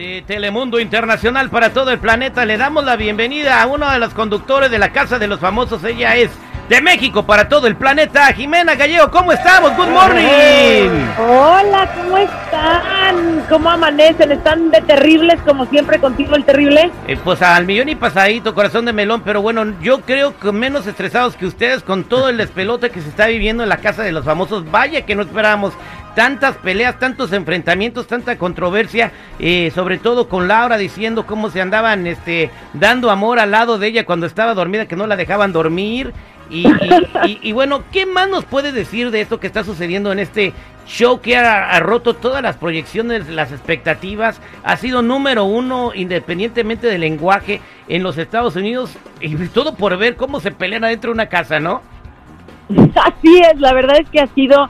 de Telemundo Internacional para todo el planeta. Le damos la bienvenida a uno de los conductores de la Casa de los Famosos. Ella es de México para todo el planeta. Jimena Gallego, ¿cómo estamos? Good morning. Hola, ¿cómo están? ¿Cómo amanecen? ¿Están de terribles como siempre contigo el terrible? Eh, pues al millón y pasadito, corazón de melón, pero bueno, yo creo que menos estresados que ustedes con todo el despelote que se está viviendo en la Casa de los Famosos. Vaya que no esperábamos tantas peleas, tantos enfrentamientos, tanta controversia, eh, sobre todo con Laura diciendo cómo se andaban este, dando amor al lado de ella cuando estaba dormida, que no la dejaban dormir. Y, y, bueno, ¿qué más nos puede decir de esto que está sucediendo en este show que ha, roto todas las proyecciones, las expectativas? Ha sido número uno independientemente del lenguaje en los Estados Unidos y todo por ver cómo se pelean adentro de una casa, ¿no? Así es, la verdad es que ha sido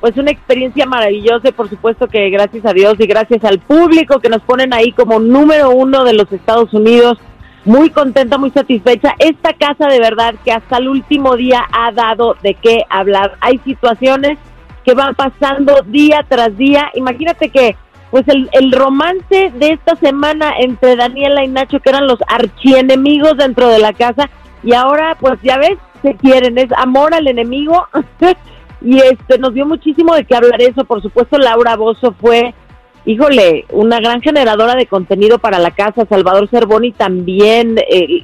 pues una experiencia maravillosa por supuesto que gracias a Dios y gracias al público que nos ponen ahí como número uno de los Estados Unidos, muy contenta, muy satisfecha. Esta casa de verdad que hasta el último día ha dado de qué hablar. Hay situaciones que van pasando día tras día. Imagínate que pues el, el romance de esta semana entre Daniela y Nacho, que eran los archienemigos dentro de la casa, y ahora pues ya ves, se quieren, es amor al enemigo. Y este nos dio muchísimo de qué hablar eso. Por supuesto, Laura Bozo fue, híjole, una gran generadora de contenido para la casa. Salvador Cervoni también. Eh,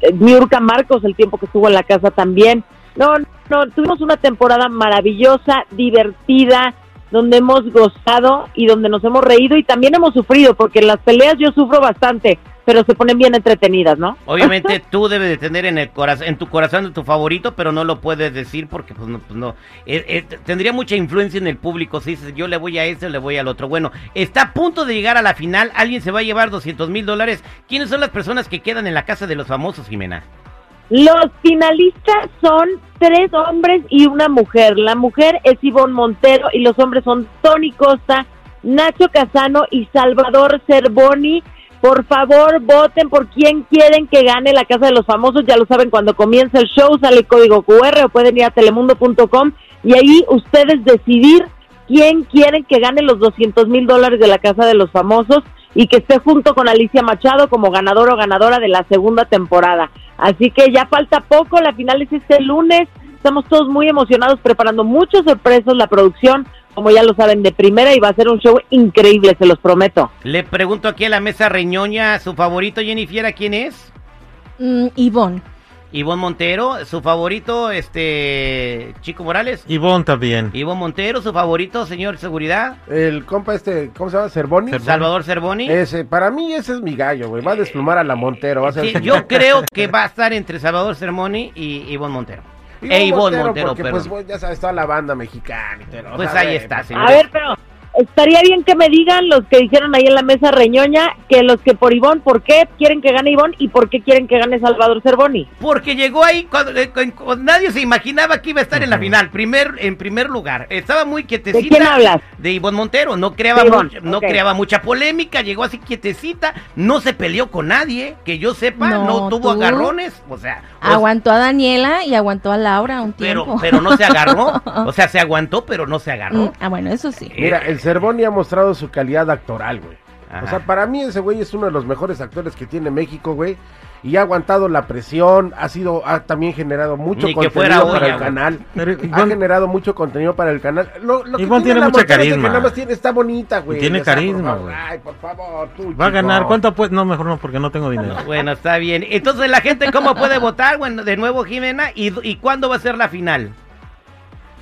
Marcos, el tiempo que estuvo en la casa también. No, no, tuvimos una temporada maravillosa, divertida, donde hemos gozado y donde nos hemos reído y también hemos sufrido, porque en las peleas yo sufro bastante pero se ponen bien entretenidas, ¿no? Obviamente tú debes de tener en el corazón, en tu corazón tu favorito, pero no lo puedes decir porque pues no, pues no. Eh, eh, tendría mucha influencia en el público si dices yo le voy a este le voy al otro. Bueno, está a punto de llegar a la final, alguien se va a llevar 200 mil dólares. ¿Quiénes son las personas que quedan en la casa de los famosos, Jimena? Los finalistas son tres hombres y una mujer. La mujer es Ivonne Montero y los hombres son Tony Costa, Nacho Casano y Salvador Cervoni. Por favor, voten por quién quieren que gane la Casa de los Famosos. Ya lo saben, cuando comienza el show sale el código QR o pueden ir a telemundo.com y ahí ustedes decidir quién quieren que gane los 200 mil dólares de la Casa de los Famosos y que esté junto con Alicia Machado como ganador o ganadora de la segunda temporada. Así que ya falta poco, la final es este lunes. Estamos todos muy emocionados preparando muchas sorpresas, la producción como ya lo saben, de primera y va a ser un show increíble, se los prometo. Le pregunto aquí a la mesa reñoña, ¿su favorito, Jennifer, quién es? Mm, Ivonne. Ivonne Montero, su favorito, este, Chico Morales. Ivonne también. Ivonne Montero, su favorito, señor Seguridad. El compa este, ¿cómo se llama? Cervoni. Salvador Cervoni. Ese, para mí ese es mi gallo, güey. Va a desplumar a la Montero. Va a ser yo creo que va a estar entre Salvador Cervoni y Ivonne Montero. E Ivonne Montero, porque, pues, ya sabes, toda la banda mexicana y todo. Pues ahí está, señor. A ver, pero estaría bien que me digan los que dijeron ahí en la mesa reñoña que los que por Ivón, ¿por qué quieren que gane Ivón y por qué quieren que gane Salvador Cervoni? Porque llegó ahí cuando, eh, nadie se imaginaba que iba a estar en la final, primer en primer lugar. Estaba muy quietecita. ¿De quién hablas? De Ivón Montero, no creaba no creaba mucha polémica, llegó así quietecita, no se peleó con nadie, que yo sepa, no, tuvo agarrones, o sea, aguantó a Daniela y aguantó a Laura un tiempo. Pero pero no se agarró, o sea, se aguantó, pero no se agarró. Mm, ah, bueno, eso sí. Mira, el Cervoni ha mostrado su calidad actoral, güey. O sea, para mí ese güey es uno de los mejores actores que tiene México, güey. Y ha aguantado la presión, ha sido, ha también generado mucho contenido para el canal. ha generado mucho contenido para el canal. Lo, que tiene mucha carisma. nada más tiene, está bonita, güey. Tiene carisma, güey. Ay, por favor, tú. Va a ganar. ¿Cuánto pues? No, mejor no, porque no tengo dinero. bueno, está bien. Entonces, la gente, ¿cómo puede votar? Bueno, de nuevo, Jimena. ¿Y, y cuándo va a ser la final?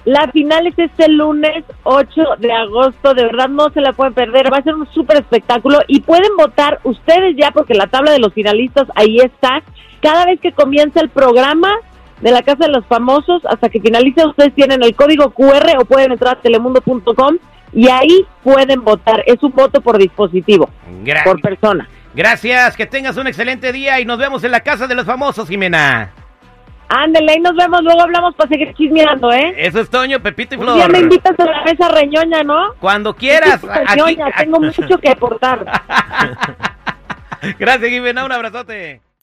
La final es este lunes 8 de agosto, de verdad no se la pueden perder, va a ser un súper espectáculo y pueden votar ustedes ya porque la tabla de los finalistas ahí está. Cada vez que comienza el programa de la Casa de los Famosos, hasta que finalice ustedes tienen el código QR o pueden entrar a telemundo.com y ahí pueden votar. Es un voto por dispositivo, por persona. Gracias, que tengas un excelente día y nos vemos en la Casa de los Famosos, Jimena. Ándale, ahí nos vemos, luego hablamos para seguir chismeando, ¿eh? Eso es Toño, Pepito y Flor. Ya me invitas a la mesa reñoña, ¿no? Cuando quieras. Reñoña, tengo mucho que aportar. Gracias, Jimena, un abrazote.